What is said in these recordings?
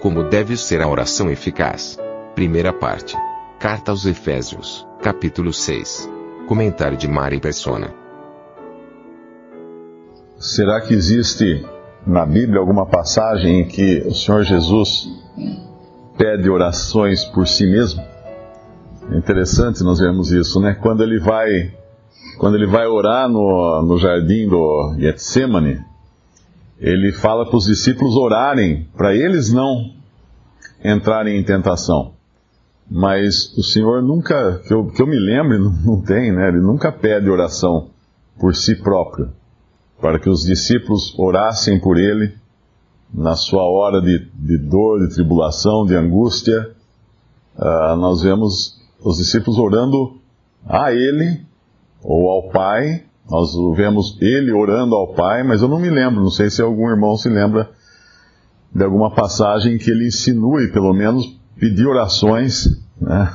Como deve ser a oração eficaz? Primeira parte. Carta aos Efésios, capítulo 6. Comentário de Mari Persona. Será que existe na Bíblia alguma passagem em que o Senhor Jesus pede orações por si mesmo? É interessante nós vemos isso, né? Quando ele vai, quando ele vai orar no, no jardim do Getsemane, ele fala para os discípulos orarem, para eles não entrarem em tentação. Mas o Senhor nunca, que eu, que eu me lembre, não, tem, né? Ele nunca pede oração por si próprio, para que os discípulos orassem por ele na sua hora de, de dor, de tribulação, de angústia. Uh, nós vemos os discípulos orando a ele ou ao Pai nós vemos ele orando ao Pai, mas eu não me lembro, não sei se algum irmão se lembra de alguma passagem que ele insinue, pelo menos, pedir orações, né?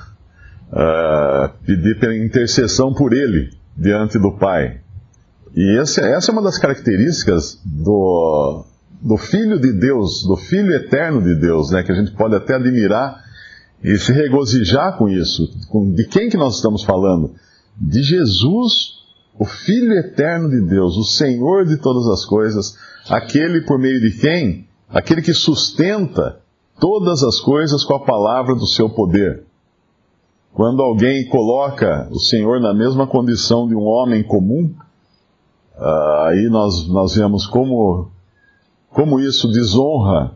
uh, pedir intercessão por ele diante do Pai. E esse, essa é uma das características do, do Filho de Deus, do Filho eterno de Deus, né? que a gente pode até admirar e se regozijar com isso. De quem que nós estamos falando? De Jesus o Filho eterno de Deus, o Senhor de todas as coisas, aquele por meio de quem? Aquele que sustenta todas as coisas com a palavra do seu poder. Quando alguém coloca o Senhor na mesma condição de um homem comum, uh, aí nós, nós vemos como, como isso desonra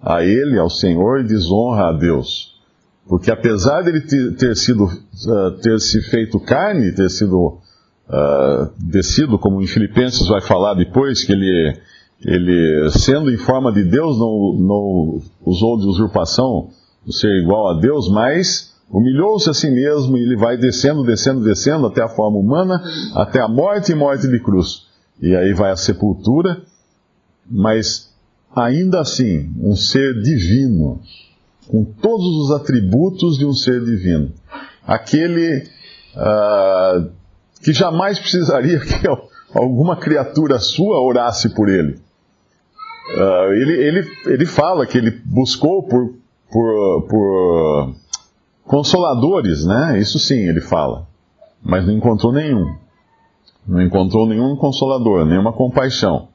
a Ele, ao Senhor, e desonra a Deus. Porque apesar de ele ter, sido, uh, ter se feito carne, ter sido uh, descido, como em Filipenses vai falar depois, que ele, ele sendo em forma de Deus, não, não usou de usurpação, de ser igual a Deus, mas humilhou-se a si mesmo e ele vai descendo, descendo, descendo até a forma humana, até a morte e morte de cruz. E aí vai a sepultura, mas ainda assim, um ser divino, com todos os atributos de um ser divino. Aquele uh, que jamais precisaria que alguma criatura sua orasse por ele. Uh, ele, ele, ele fala que ele buscou por, por, por consoladores, né? Isso sim, ele fala. Mas não encontrou nenhum. Não encontrou nenhum consolador, nenhuma compaixão.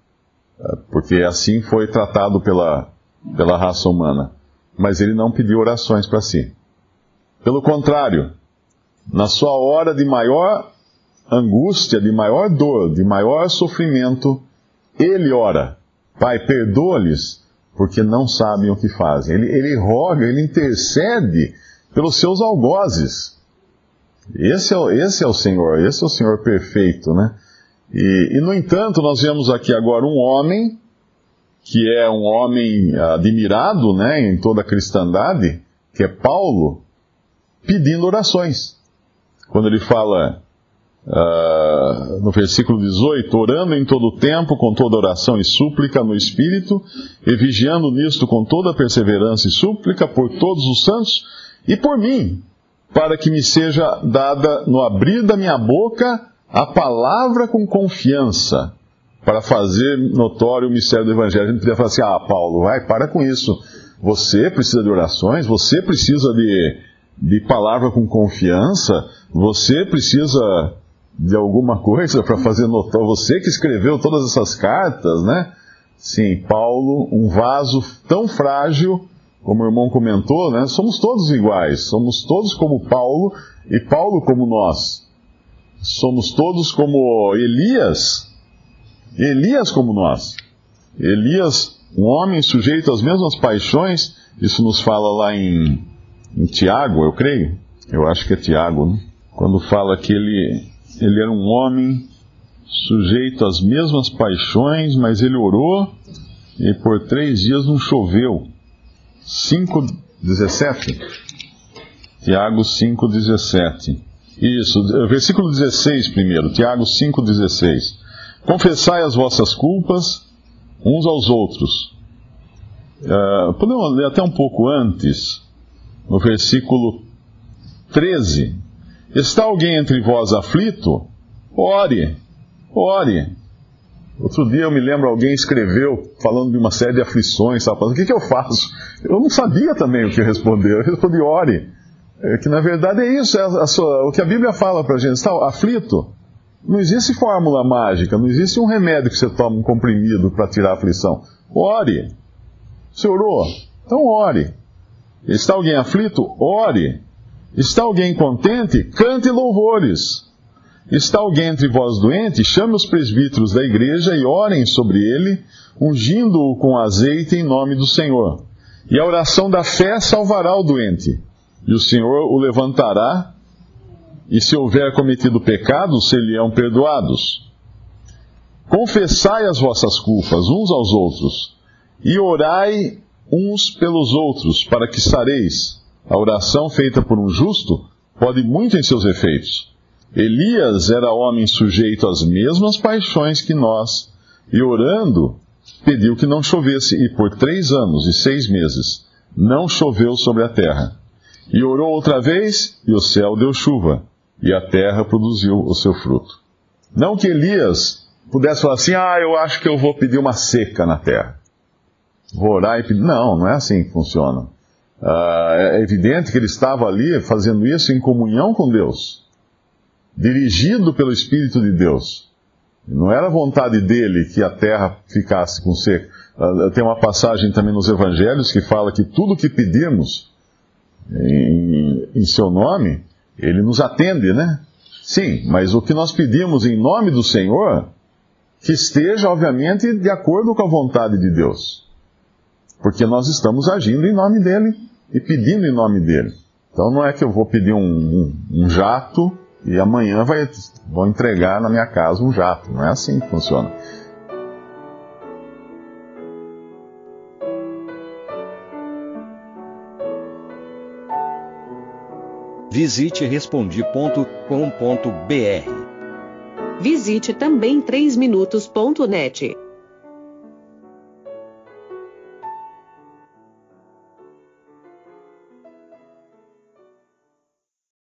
Uh, porque assim foi tratado pela, pela raça humana. Mas ele não pediu orações para si. Pelo contrário, na sua hora de maior angústia, de maior dor, de maior sofrimento, ele ora: Pai, perdoa-lhes, porque não sabem o que fazem. Ele, ele roga, ele intercede pelos seus algozes. Esse é, esse é o Senhor, esse é o Senhor perfeito, né? E, e, no entanto, nós vemos aqui agora um homem, que é um homem admirado, né, em toda a cristandade, que é Paulo, pedindo orações. Quando ele fala, Uh, no versículo 18, orando em todo o tempo, com toda oração e súplica no Espírito, e vigiando nisto com toda perseverança e súplica por todos os santos e por mim, para que me seja dada no abrir da minha boca a palavra com confiança, para fazer notório o mistério do Evangelho. A gente podia falar assim: ah, Paulo, vai, para com isso. Você precisa de orações, você precisa de, de palavra com confiança, você precisa de alguma coisa para fazer notar. Você que escreveu todas essas cartas, né? Sim, Paulo, um vaso tão frágil, como o irmão comentou, né? Somos todos iguais, somos todos como Paulo e Paulo como nós. Somos todos como Elias, Elias como nós. Elias, um homem sujeito às mesmas paixões, isso nos fala lá em, em Tiago, eu creio. Eu acho que é Tiago, né? Quando fala que ele ele era um homem sujeito às mesmas paixões, mas ele orou e por três dias não choveu. 5,17? Tiago 5,17. Isso, versículo 16 primeiro, Tiago 5,16. Confessai as vossas culpas uns aos outros. Uh, podemos ler até um pouco antes, no versículo 13. Está alguém entre vós aflito? Ore, ore. Outro dia eu me lembro, alguém escreveu falando de uma série de aflições, sabe? o que, que eu faço? Eu não sabia também o que responder. Eu respondi, ore. É que na verdade é isso, é sua, o que a Bíblia fala para a gente. Está aflito? Não existe fórmula mágica, não existe um remédio que você toma um comprimido para tirar a aflição. Ore. Você orou? Então ore. Está alguém aflito? Ore. Está alguém contente? Cante louvores. Está alguém entre vós doente? Chame os presbíteros da igreja e orem sobre ele, ungindo-o com azeite em nome do Senhor. E a oração da fé salvará o doente, e o Senhor o levantará, e se houver cometido pecado, lhe-ão perdoados. Confessai as vossas culpas uns aos outros, e orai uns pelos outros, para que sareis. A oração feita por um justo pode muito em seus efeitos. Elias era homem sujeito às mesmas paixões que nós, e orando, pediu que não chovesse, e por três anos e seis meses não choveu sobre a terra. E orou outra vez, e o céu deu chuva, e a terra produziu o seu fruto. Não que Elias pudesse falar assim, ah, eu acho que eu vou pedir uma seca na terra. Vou orar e pedir. Não, não é assim que funciona. Uh, é evidente que ele estava ali fazendo isso em comunhão com Deus dirigido pelo Espírito de Deus. Não era vontade dele que a terra ficasse com seca. Ah, tem uma passagem também nos Evangelhos que fala que tudo que pedimos em, em seu nome, ele nos atende, né? Sim, mas o que nós pedimos em nome do Senhor, que esteja, obviamente, de acordo com a vontade de Deus. Porque nós estamos agindo em nome dele e pedindo em nome dele. Então não é que eu vou pedir um, um, um jato e amanhã vai, vão entregar na minha casa um jato. Não é assim que funciona. Visite respondi.com.br. Visite também 3minutos.net.